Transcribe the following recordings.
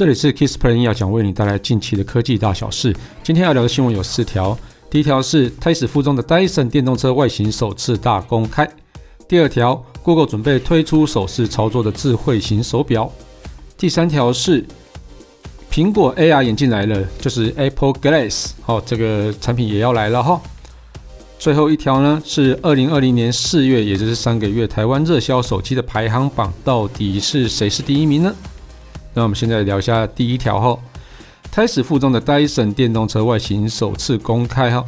这里是 Kissplay 要讲，为你带来近期的科技大小事。今天要聊的新闻有四条。第一条是胎死腹中的 Dyson 电动车外形首次大公开。第二条，Google 准备推出手势操作的智慧型手表。第三条是苹果 AR 眼镜来了，就是 Apple Glass，哦，这个产品也要来了哈。最后一条呢是二零二零年四月，也就是上个月台湾热销手机的排行榜，到底是谁是第一名呢？那我们现在聊一下第一条哈，胎死腹中的 Dyson 电动车外形首次公开哈。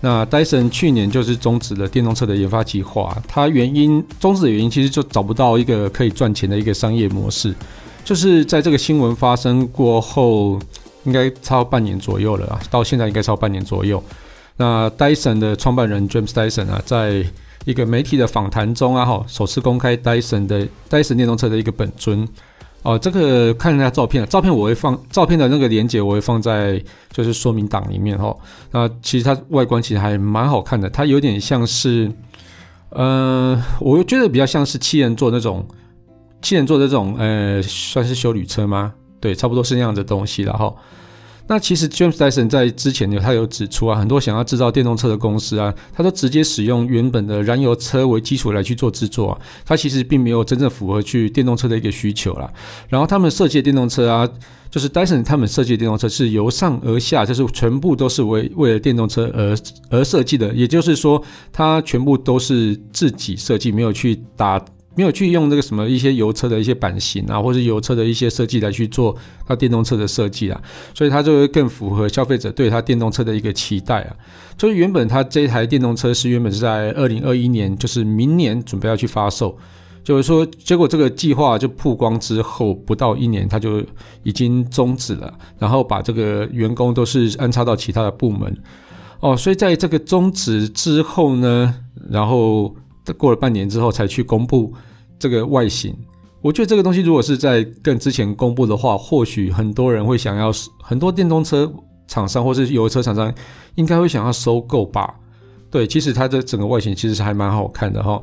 那 Dyson 去年就是终止了电动车的研发计划，它原因终止的原因其实就找不到一个可以赚钱的一个商业模式，就是在这个新闻发生过后，应该超半年左右了啊，到现在应该超半年左右。那 Dyson 的创办人 James Dyson 啊，在一个媒体的访谈中啊，哈，首次公开 Dyson 的 Dyson 电动车的一个本尊。哦，这个看一下照片，照片我会放照片的那个连接，我会放在就是说明档里面哈。那其实它外观其实还蛮好看的，它有点像是，呃，我觉得比较像是七人座那种七人座的这种，呃，算是修理车吗？对，差不多是那样的东西了哈。那其实 James Dyson 在之前有他有指出啊，很多想要制造电动车的公司啊，他都直接使用原本的燃油车为基础来去做制作啊，它其实并没有真正符合去电动车的一个需求啦。然后他们设计的电动车啊，就是 Dyson 他们设计的电动车是由上而下，就是全部都是为为了电动车而而设计的，也就是说，它全部都是自己设计，没有去打。没有去用那个什么一些油车的一些版型啊，或者油车的一些设计来去做它电动车的设计啊，所以它就会更符合消费者对它电动车的一个期待啊。所以原本它这台电动车是原本是在二零二一年，就是明年准备要去发售，就是说结果这个计划就曝光之后不到一年，它就已经终止了，然后把这个员工都是安插到其他的部门哦，所以在这个终止之后呢，然后。过了半年之后才去公布这个外形，我觉得这个东西如果是在更之前公布的话，或许很多人会想要，很多电动车厂商或是油车厂商应该会想要收购吧。对，其实它的整个外形其实是还蛮好看的哈。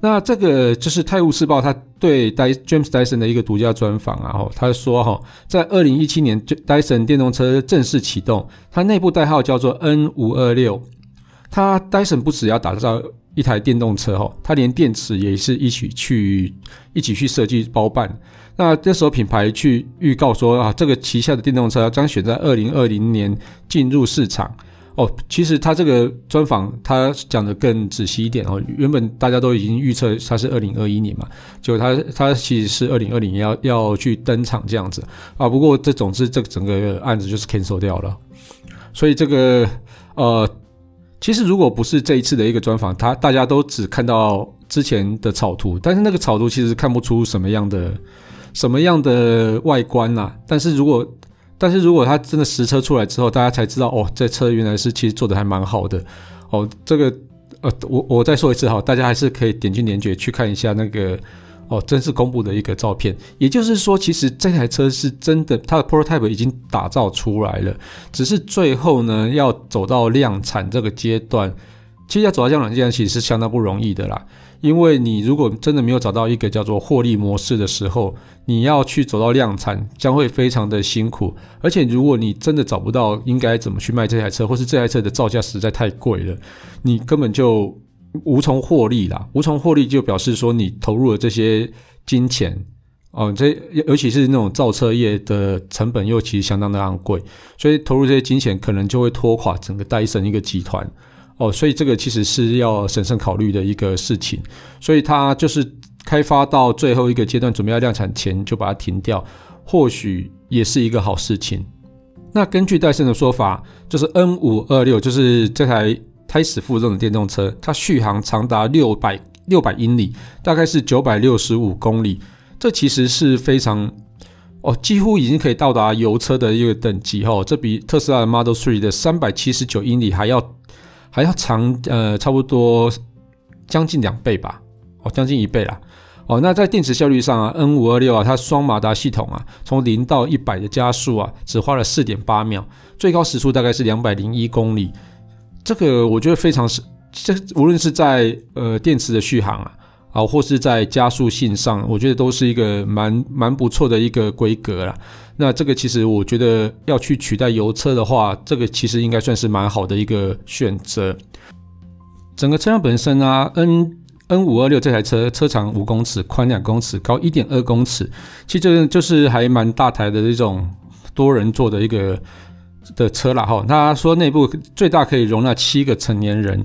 那这个就是《泰晤士报》他对 James Dyson 的一个独家专访啊，他说哈，在二零一七年，Dyson 电动车正式启动，它内部代号叫做 N 五二六，它 Dyson 不只要打造。一台电动车哈，它连电池也是一起去一起去设计包办。那这时候品牌去预告说啊，这个旗下的电动车将选在二零二零年进入市场哦。其实他这个专访他讲的更仔细一点哦。原本大家都已经预测它是二零二一年嘛，结果他他其实是二零二零年要要去登场这样子啊。不过这总之这整个案子就是 cancel 掉了，所以这个呃。其实，如果不是这一次的一个专访，他大家都只看到之前的草图，但是那个草图其实看不出什么样的什么样的外观呐、但是如果但是如果他真的实车出来之后，大家才知道哦，这车原来是其实做的还蛮好的哦。这个呃，我我再说一次哈，大家还是可以点进连结去看一下那个。哦，正式公布的一个照片，也就是说，其实这台车是真的，它的 prototype 已经打造出来了，只是最后呢，要走到量产这个阶段，其实要走到量产阶段，其实是相当不容易的啦。因为你如果真的没有找到一个叫做获利模式的时候，你要去走到量产，将会非常的辛苦。而且，如果你真的找不到应该怎么去卖这台车，或是这台车的造价实在太贵了，你根本就。无从获利啦，无从获利就表示说你投入了这些金钱，哦，这尤其是那种造车业的成本又其实相当的昂贵，所以投入这些金钱可能就会拖垮整个戴森一个集团，哦，所以这个其实是要审慎考虑的一个事情，所以它就是开发到最后一个阶段，准备要量产前就把它停掉，或许也是一个好事情。那根据戴森的说法，就是 N 五二六，就是这台。胎死腹中的电动车，它续航长达六百六百英里，大概是九百六十五公里。这其实是非常哦，几乎已经可以到达油车的一个等级哈。这比特斯拉的 Model Three 的三百七十九英里还要还要长，呃，差不多将近两倍吧，哦，将近一倍啦。哦，那在电池效率上啊，N 五二六啊，它双马达系统啊，从零到一百的加速啊，只花了四点八秒，最高时速大概是两百零一公里。这个我觉得非常是，这无论是在呃电池的续航啊，啊，或是在加速性上，我觉得都是一个蛮蛮不错的一个规格啦。那这个其实我觉得要去取代油车的话，这个其实应该算是蛮好的一个选择。整个车辆本身啊，N N 五二六这台车车长五公尺，宽两公尺，高一点二公尺，其实这就是还蛮大台的这种多人座的一个的车啦哈。他说内部最大可以容纳七个成年人，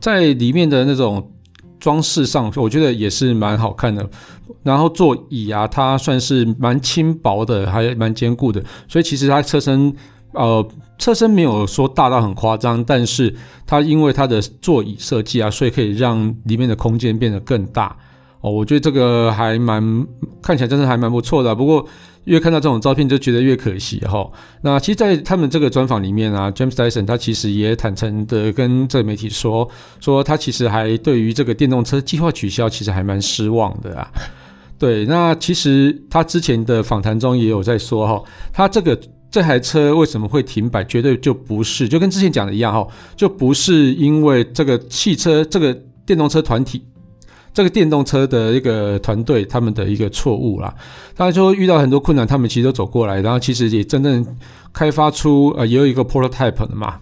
在里面的那种。装饰上，我觉得也是蛮好看的。然后座椅啊，它算是蛮轻薄的，还蛮坚固的。所以其实它车身，呃，车身没有说大到很夸张，但是它因为它的座椅设计啊，所以可以让里面的空间变得更大。哦，我觉得这个还蛮看起来真的还蛮不错的。不过。越看到这种照片就觉得越可惜哈。那其实，在他们这个专访里面啊，James Dyson 他其实也坦诚的跟这个媒体说，说他其实还对于这个电动车计划取消，其实还蛮失望的啊。对，那其实他之前的访谈中也有在说哈，他这个这台车为什么会停摆，绝对就不是就跟之前讲的一样哈，就不是因为这个汽车这个电动车团体。这个电动车的一个团队，他们的一个错误啦。他说遇到很多困难，他们其实都走过来，然后其实也真正开发出呃，也有一个 prototype 的嘛，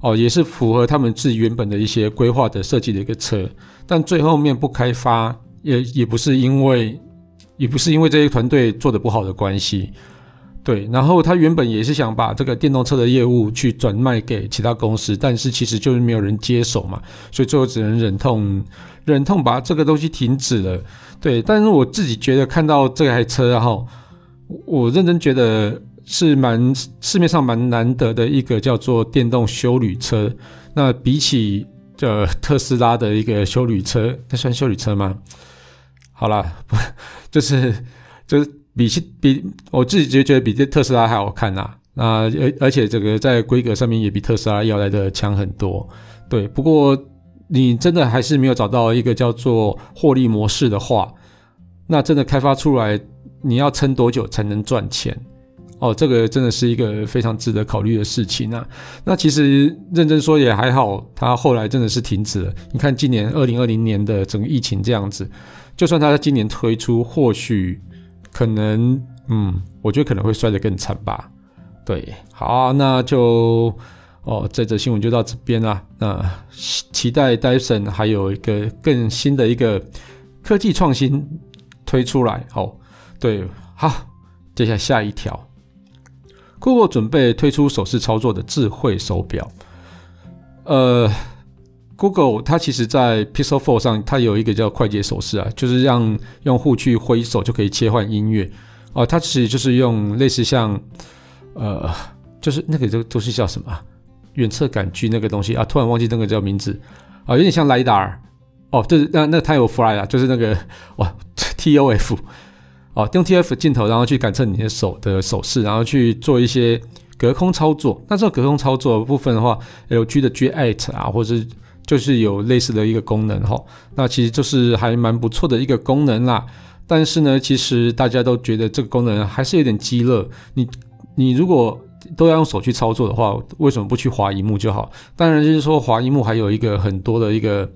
哦，也是符合他们自己原本的一些规划的设计的一个车，但最后面不开发，也也不是因为，也不是因为这些团队做的不好的关系。对，然后他原本也是想把这个电动车的业务去转卖给其他公司，但是其实就是没有人接手嘛，所以最后只能忍痛忍痛把这个东西停止了。对，但是我自己觉得看到这台车哈，我认真觉得是蛮市面上蛮难得的一个叫做电动修旅车。那比起这特斯拉的一个修旅车，那算修旅车吗？好啦，不就是就是。比起比我自己就觉得比这特斯拉还好看呐，那而而且这个在规格上面也比特斯拉要来的强很多，对。不过你真的还是没有找到一个叫做获利模式的话，那真的开发出来你要撑多久才能赚钱？哦，这个真的是一个非常值得考虑的事情啊。那其实认真说也还好，它后来真的是停止了。你看今年二零二零年的整个疫情这样子，就算它在今年推出，或许。可能，嗯，我觉得可能会摔得更惨吧。对，好，那就哦，这则新闻就到这边啦。那期待戴森还有一个更新的一个科技创新推出来。哦，对，好，接下下一条，Google 准备推出手势操作的智慧手表。呃。Google 它其实，在 Pixel 4上，它有一个叫快捷手势啊，就是让用户去挥手就可以切换音乐哦。它其实就是用类似像，呃，就是那个这个东西叫什么？远测感距那个东西啊，突然忘记那个叫名字啊，有点像 LiDAR 哦，就是那那它有 Fly 啊，就是那个哇 TOF 哦，用 TOF 镜头然后去感测你的手的手势，然后去做一些隔空操作。那这个隔空操作部分的话，LG 的 G8 啊，或者是就是有类似的一个功能哈，那其实就是还蛮不错的一个功能啦。但是呢，其实大家都觉得这个功能还是有点鸡肋。你你如果都要用手去操作的话，为什么不去滑荧幕就好？当然就是说滑荧幕还有一个很多的一个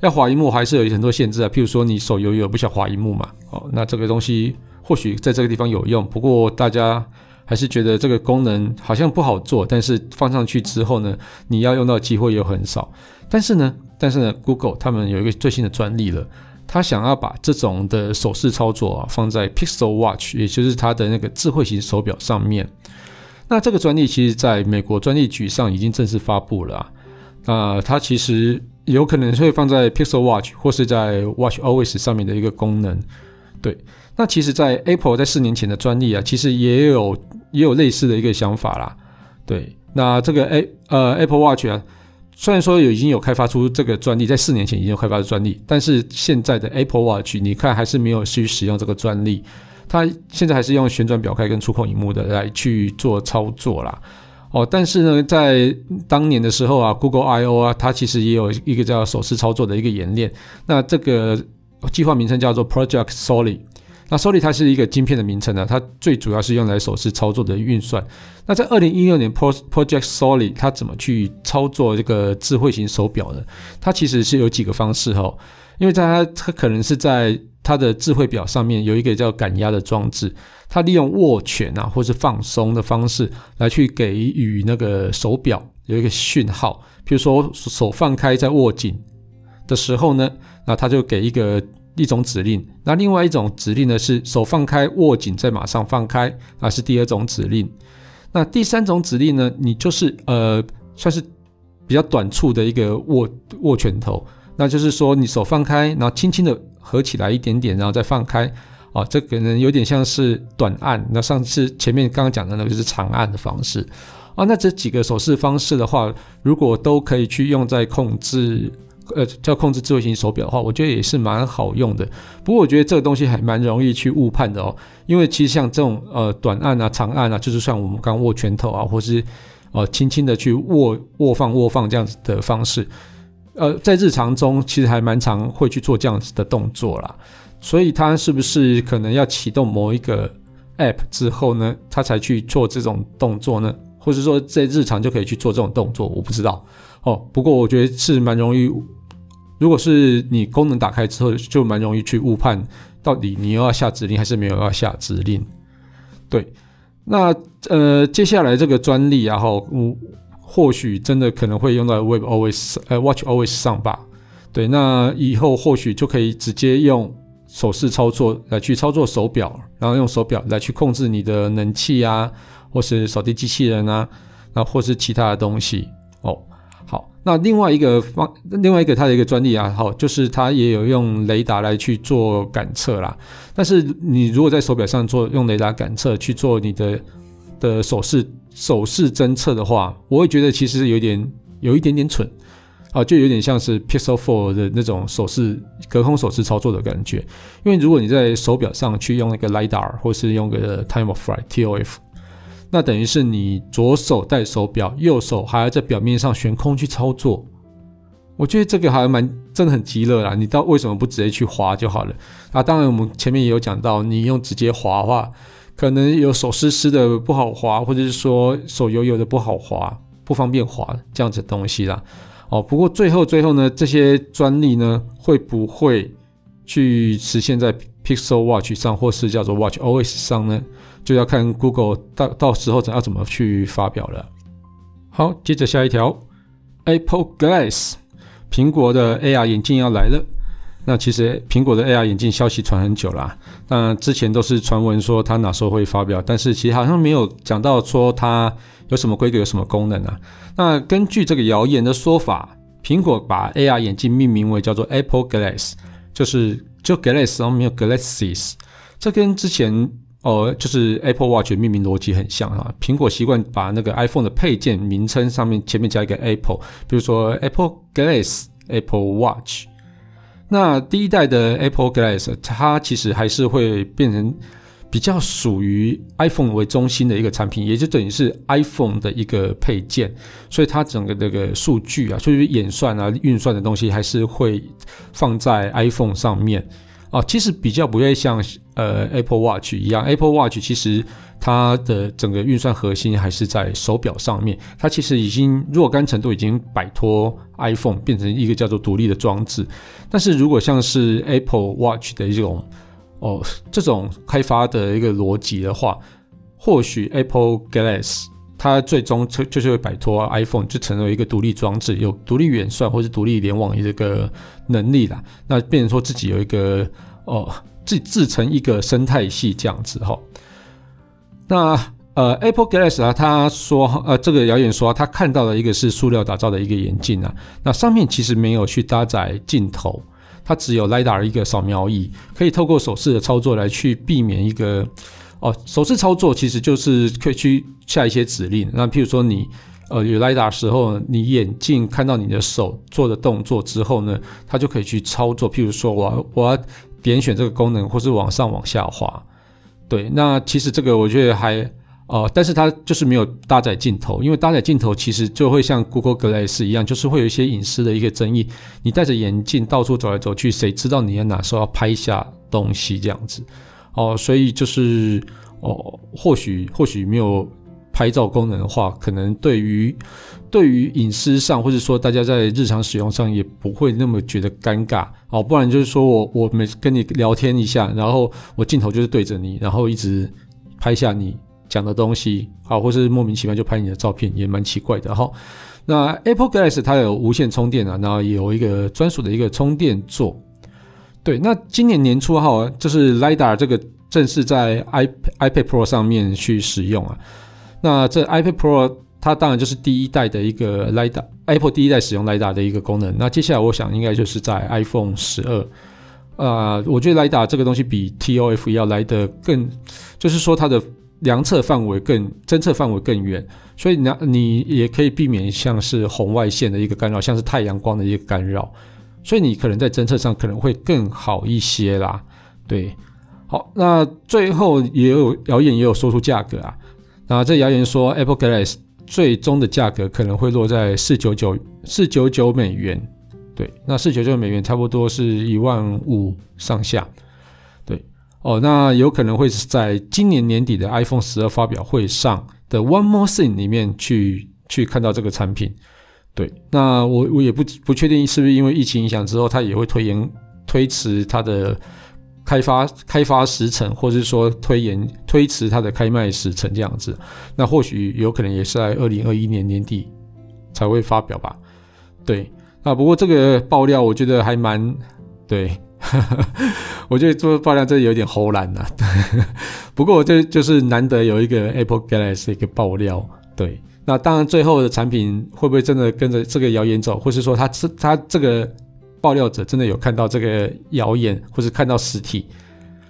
要滑荧幕还是有很多限制啊。譬如说你手游有不想滑荧幕嘛？哦，那这个东西或许在这个地方有用，不过大家。还是觉得这个功能好像不好做，但是放上去之后呢，你要用到的机会又很少。但是呢，但是呢，Google 他们有一个最新的专利了，他想要把这种的手势操作啊放在 Pixel Watch，也就是它的那个智慧型手表上面。那这个专利其实在美国专利局上已经正式发布了啊。那它其实有可能会放在 Pixel Watch 或是在 Watch Always 上面的一个功能，对。那其实，在 Apple 在四年前的专利啊，其实也有也有类似的一个想法啦。对，那这个 A 呃 Apple Watch 啊，虽然说有已经有开发出这个专利，在四年前已经有开发出专利，但是现在的 Apple Watch 你看还是没有去使用这个专利，它现在还是用旋转表盖跟触控荧幕的来去做操作啦。哦，但是呢，在当年的时候啊，Google I/O 啊，它其实也有一个叫手势操作的一个演练，那这个计划名称叫做 Project Soli。那 Soli 它是一个晶片的名称呢，它最主要是用来手势操作的运算。那在二零一六年 Project Soli 它怎么去操作这个智慧型手表呢？它其实是有几个方式哈。因为在它它可能是在它的智慧表上面有一个叫感压的装置，它利用握拳啊或是放松的方式来去给予那个手表有一个讯号，比如说手放开在握紧的时候呢，那它就给一个一种指令，那另外一种指令呢是手放开握紧再马上放开，那是第二种指令。那第三种指令呢，你就是呃算是比较短促的一个握握拳头。那就是说，你手放开，然后轻轻的合起来一点点，然后再放开，啊，这可能有点像是短按。那上次前面刚刚讲的那个就是长按的方式，啊，那这几个手势方式的话，如果都可以去用在控制，呃，叫控制智慧型手表的话，我觉得也是蛮好用的。不过我觉得这个东西还蛮容易去误判的哦，因为其实像这种呃短按啊、长按啊，就是像我们刚握拳头啊，或是呃轻轻的去握握放握放这样子的方式。呃，在日常中其实还蛮常会去做这样子的动作啦，所以它是不是可能要启动某一个 App 之后呢，它才去做这种动作呢？或者说在日常就可以去做这种动作？我不知道哦。不过我觉得是蛮容易，如果是你功能打开之后，就蛮容易去误判到底你又要下指令还是没有要下指令。对，那呃，接下来这个专利然后嗯。或许真的可能会用到 Web Always 呃 Watch Always 上吧，对，那以后或许就可以直接用手势操作来去操作手表，然后用手表来去控制你的冷气啊，或是扫地机器人啊，那或是其他的东西哦。好，那另外一个方，另外一个它的一个专利啊，好，就是它也有用雷达来去做感测啦。但是你如果在手表上做用雷达感测去做你的的手势。手势侦测的话，我会觉得其实有点有一点点蠢啊，就有点像是 Pixel Four 的那种手势隔空手势操作的感觉。因为如果你在手表上去用那个 LiDAR 或是用个 Time of Flight TOF，那等于是你左手戴手表，右手还要在表面上悬空去操作。我觉得这个还蛮真的很极乐啦。你到为什么不直接去滑就好了？啊，当然我们前面也有讲到，你用直接滑的话。可能有手湿湿的不好滑，或者是说手油油的不好滑，不方便滑这样子东西啦。哦，不过最后最后呢，这些专利呢会不会去实现在 Pixel Watch 上，或是叫做 Watch OS 上呢？就要看 Google 到到时候怎要怎么去发表了。好，接着下一条，Apple Glass，苹果的 AR 眼镜要来了。那其实苹果的 AR 眼镜消息传很久啦，那之前都是传闻说它哪时候会发表，但是其实好像没有讲到说它有什么规格、有什么功能啊。那根据这个谣言的说法，苹果把 AR 眼镜命名为叫做 Apple Glass，就是就 Glass 然后没有 Glasses，这跟之前哦就是 Apple Watch 的命名逻辑很像啊。苹果习惯把那个 iPhone 的配件名称上面前面加一个 Apple，比如说 Apple Glass、Apple Watch。那第一代的 Apple Glass，它其实还是会变成比较属于 iPhone 为中心的一个产品，也就等于是 iPhone 的一个配件，所以它整个这个数据啊，就是演算啊、运算的东西，还是会放在 iPhone 上面啊。其实比较不会像呃 Apple Watch 一样，Apple Watch 其实。它的整个运算核心还是在手表上面，它其实已经若干程度已经摆脱 iPhone，变成一个叫做独立的装置。但是如果像是 Apple Watch 的一种哦这种开发的一个逻辑的话，或许 Apple Glass 它最终就就是会摆脱 iPhone，就成为一个独立装置，有独立远算或是独立联网的这个能力啦。那变成说自己有一个哦自自成一个生态系这样子哈。那呃，Apple Glass 啊，他说呃，这个谣言说他看到了一个是塑料打造的一个眼镜啊，那上面其实没有去搭载镜头，它只有 LiDAR 一个扫描仪，可以透过手势的操作来去避免一个哦，手势操作其实就是可以去下一些指令。那譬如说你呃有 LiDAR 时候，你眼镜看到你的手做的动作之后呢，它就可以去操作。譬如说我要我要点选这个功能，或是往上往下滑。对，那其实这个我觉得还哦、呃，但是它就是没有搭载镜头，因为搭载镜头其实就会像 Google Glass 一样，就是会有一些隐私的一个争议。你戴着眼镜到处走来走去，谁知道你要哪时候要拍下东西这样子？哦、所以就是哦、或许或许没有拍照功能的话，可能对于对于隐私上，或者说大家在日常使用上也不会那么觉得尴尬哦。不然就是说我我每次跟你聊天一下，然后我镜头就是对着你，然后一直拍下你讲的东西啊，或是莫名其妙就拍你的照片，也蛮奇怪的哈。那 Apple Glass 它有无线充电啊，然后也有一个专属的一个充电座。对，那今年年初哈，就是 LiDAR 这个正式在 iP iPad Pro 上面去使用啊。那这 iPad Pro 它当然就是第一代的一个 LiDAR，Apple 第一代使用 LIDA 的一个功能。那接下来我想应该就是在 iPhone 十二，呃，我觉得 lida 这个东西比 ToF 要来得更，就是说它的量测范围更，侦测范围更远，所以呢你也可以避免像是红外线的一个干扰，像是太阳光的一个干扰，所以你可能在侦测上可能会更好一些啦。对，好，那最后也有谣言也有说出价格啊。那这谣言说，Apple Glass 最终的价格可能会落在四九九四九九美元，对，那四九九美元差不多是一万五上下，对，哦，那有可能会是在今年年底的 iPhone 十二发表会上的 One More Thing 里面去去看到这个产品，对，那我我也不不确定是不是因为疫情影响之后，它也会推延推迟它的。开发开发时程，或是说推延推迟它的开卖时程这样子，那或许有可能也是在二零二一年年底才会发表吧。对，那不过这个爆料我觉得还蛮对，我觉得做爆料真的有点唬烂呐。不过这就是难得有一个 Apple Galaxy 一个爆料。对，那当然最后的产品会不会真的跟着这个谣言走，或是说它这它这个。爆料者真的有看到这个谣言，或是看到实体，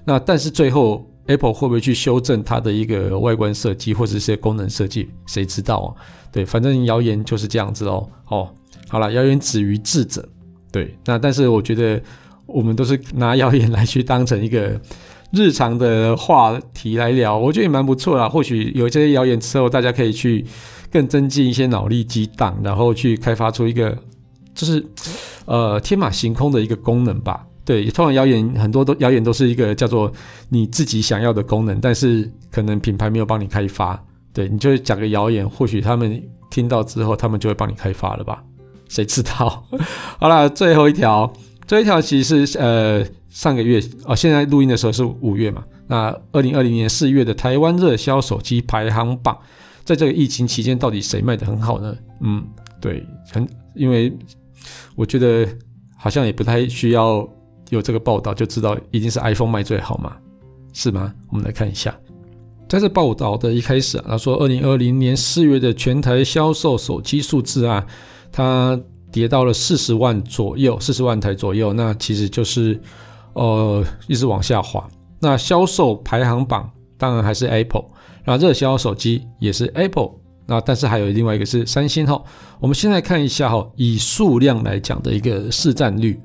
那但是最后 Apple 会不会去修正它的一个外观设计，或者是一些功能设计，谁知道啊？对，反正谣言就是这样子哦。哦，好了，谣言止于智者。对，那但是我觉得我们都是拿谣言来去当成一个日常的话题来聊，我觉得也蛮不错啦。或许有这些谣言之后，大家可以去更增进一些脑力激荡，然后去开发出一个。就是，呃，天马行空的一个功能吧。对，通常谣言很多都谣言都是一个叫做你自己想要的功能，但是可能品牌没有帮你开发。对，你就讲个谣言，或许他们听到之后，他们就会帮你开发了吧？谁知道？好了，最后一条，这一条其实是呃上个月哦，现在录音的时候是五月嘛。那二零二零年四月的台湾热销手机排行榜，在这个疫情期间，到底谁卖得很好呢？嗯，对，很因为。我觉得好像也不太需要有这个报道就知道一定是 iPhone 卖最好嘛，是吗？我们来看一下，在这报道的一开始啊，他说二零二零年四月的全台销售手机数字啊，它跌到了四十万左右，四十万台左右，那其实就是呃一直往下滑。那销售排行榜当然还是 Apple，然后热销手机也是 Apple。那但是还有另外一个是三星哈，我们现在看一下哈，以数量来讲的一个市占率，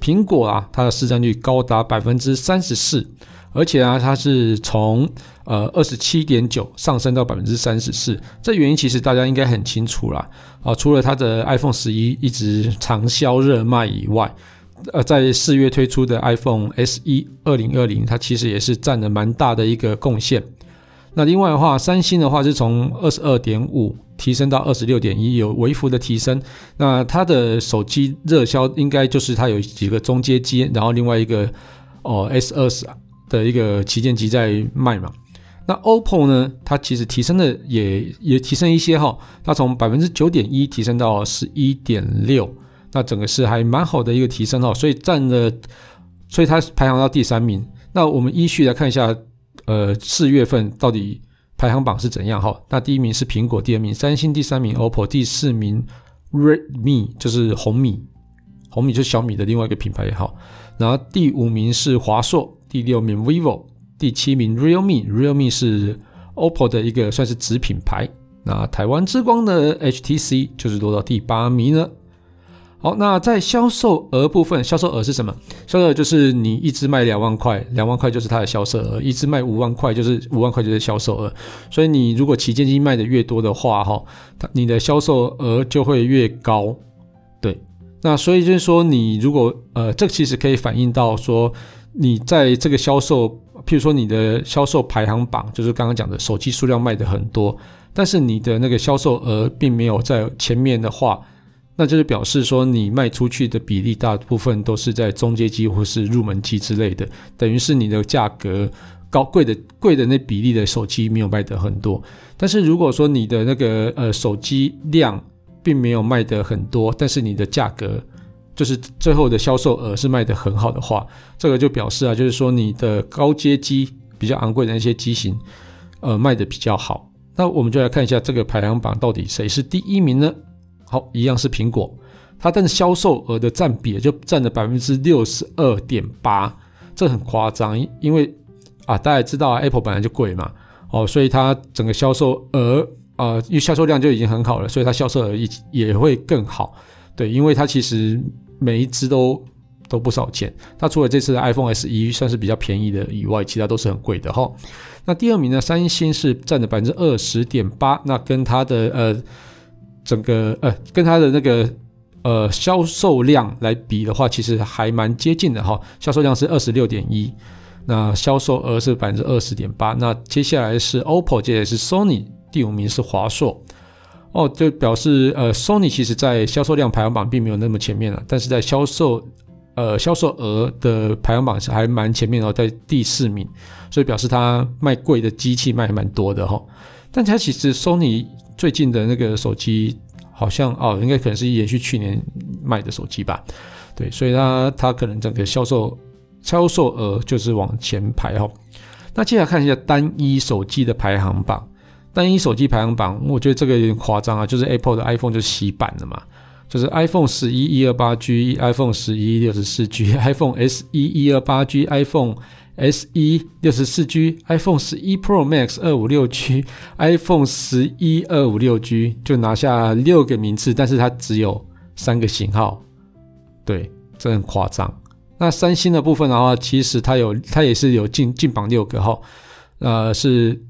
苹果啊，它的市占率高达百分之三十四，而且啊，它是从呃二十七点九上升到百分之三十四，这原因其实大家应该很清楚啦啊，除了它的 iPhone 十一一直长销热卖以外，呃，在四月推出的 iPhone SE 二零二零，它其实也是占了蛮大的一个贡献。那另外的话，三星的话是从二十二点五提升到二十六点一，有微幅的提升。那它的手机热销应该就是它有几个中阶机，然后另外一个哦 S 二十的一个旗舰机在卖嘛。那 OPPO 呢，它其实提升的也也提升一些哈，它从百分之九点一提升到十一点六，那整个是还蛮好的一个提升哦，所以占了，所以它排行到第三名。那我们依序来看一下。呃，四月份到底排行榜是怎样？哈，那第一名是苹果，第二名三星，第三名 OPPO，第四名 Redmi，就是红米，红米就是小米的另外一个品牌也好。然后第五名是华硕，第六名 vivo，第七名 Realme，Realme 是 OPPO 的一个算是子品牌。那台湾之光的 HTC 就是落到第八名了。好，那在销售额部分，销售额是什么？销售额就是你一支卖两万块，两万块就是它的销售额；一支卖五万块，就是五万块就是销售额。所以你如果旗舰机卖的越多的话，哈，你的销售额就会越高。对，那所以就是说，你如果呃，这其实可以反映到说，你在这个销售，譬如说你的销售排行榜，就是刚刚讲的手机数量卖的很多，但是你的那个销售额并没有在前面的话，那就是表示说你卖出去的比例大部分都是在中阶机或是入门机之类的，等于是你的价格高贵的贵的那比例的手机没有卖得很多。但是如果说你的那个呃手机量并没有卖得很多，但是你的价格就是最后的销售额是卖得很好的话，这个就表示啊，就是说你的高阶机比较昂贵的那些机型，呃，卖得比较好。那我们就来看一下这个排行榜到底谁是第一名呢？好，一样是苹果，它但是销售额的占比就占了百分之六十二点八，这很夸张，因为啊，大家知道，Apple 本来就贵嘛，哦，所以它整个销售额啊，因为销售量就已经很好了，所以它销售额也也会更好。对，因为它其实。每一支都都不少钱，它除了这次的 iPhone SE 算是比较便宜的以外，其他都是很贵的哈。那第二名呢，三星是占了百分之二十点八，那跟它的呃整个呃跟它的那个呃销售量来比的话，其实还蛮接近的哈。销售量是二十六点一，那销售额是百分之二十点八。那接下来是 OPPO，接下来是 Sony，第五名是华硕。哦，就表示呃，Sony 其实在销售量排行榜并没有那么前面了，但是在销售呃销售额的排行榜是还蛮前面的，在第四名，所以表示它卖贵的机器卖还蛮多的哈。但它其实 Sony 最近的那个手机好像哦，应该可能是延续去年卖的手机吧，对，所以它它可能整个销售销售额就是往前排哦。那接下来看一下单一手机的排行榜。单一手机排行榜，我觉得这个有点夸张啊，就是 Apple 的 iPhone 就洗版了嘛，就是 iPhone 十一一二八 G、iPhone 十一六十四 G、iPhone SE 一二八 G、iPhone SE 六十四 G、iPhone 十一 Pro Max 二五六 G、iPhone 十一二五六 G，就拿下六个名次，但是它只有三个型号，对，这很夸张。那三星的部分的话，其实它有，它也是有进进榜六个号，呃，是。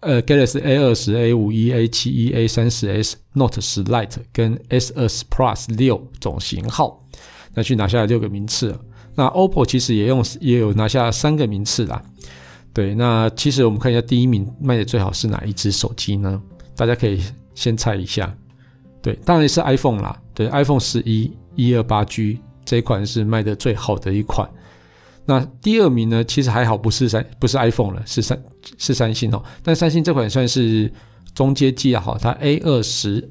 呃，Galaxy A 二十、A 五一、A 七一、A 三十 S、Note 十 Lite 跟 S 二十 Plus 六种型号，那去拿下了六个名次。那 OPPO 其实也用也有拿下三个名次啦。对，那其实我们看一下第一名卖的最好是哪一支手机呢？大家可以先猜一下。对，当然是 iPhone 啦。对，iPhone 十一一二八 G 这一款是卖的最好的一款。那第二名呢？其实还好，不是三，不是 iPhone 了，是三，是三星哦。但三星这款算是中阶机啊，好，它 A 二十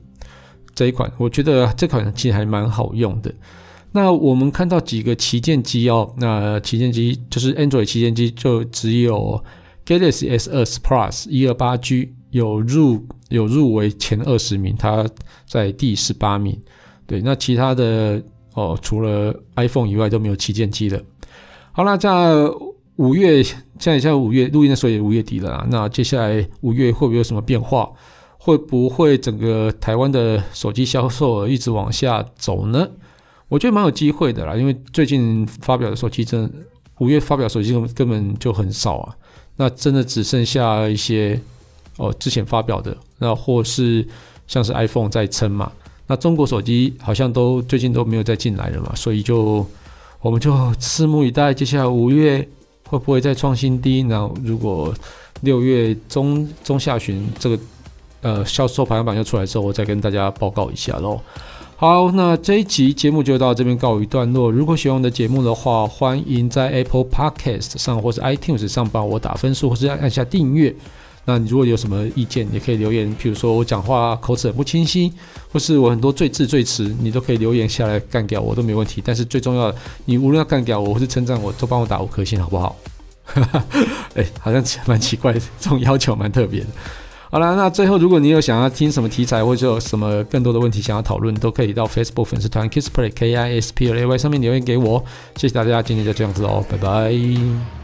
这一款，我觉得这款其实还蛮好用的。那我们看到几个旗舰机哦，那旗舰机就是 Android 旗舰机，就只有 Galaxy S 二十 Plus 一二八 G 有入有入围前二十名，它在第十八名。对，那其他的哦，除了 iPhone 以外都没有旗舰机了。好啦，在五月，现在像五月录音的时候也五月底了啦。那接下来五月会不会有什么变化？会不会整个台湾的手机销售额一直往下走呢？我觉得蛮有机会的啦，因为最近发表的手机真的，五月发表手机根本就很少啊。那真的只剩下一些哦，之前发表的，那或是像是 iPhone 在撑嘛。那中国手机好像都最近都没有再进来了嘛，所以就。我们就拭目以待，接下来五月会不会再创新低？然后如果六月中中下旬这个呃销售排行榜又出来之后，我再跟大家报告一下喽。好，那这一集节目就到这边告一段落。如果喜欢我的节目的话，欢迎在 Apple Podcast 上或是 iTunes 上帮我打分数，或是按下订阅。那你如果有什么意见，也可以留言。譬如说我讲话口齿很不清晰，或是我很多赘字赘词，你都可以留言下来干掉我都没问题。但是最重要的，你无论要干掉我或是称赞我，都帮我打五颗星，好不好？哎、欸，好像蛮奇怪的，这种要求蛮特别的。好了，那最后如果你有想要听什么题材，或者有什么更多的问题想要讨论，都可以到 Facebook 粉丝团 Kissplay K I S P L A Y 上面留言给我。谢谢大家，今天就这样子哦，拜拜。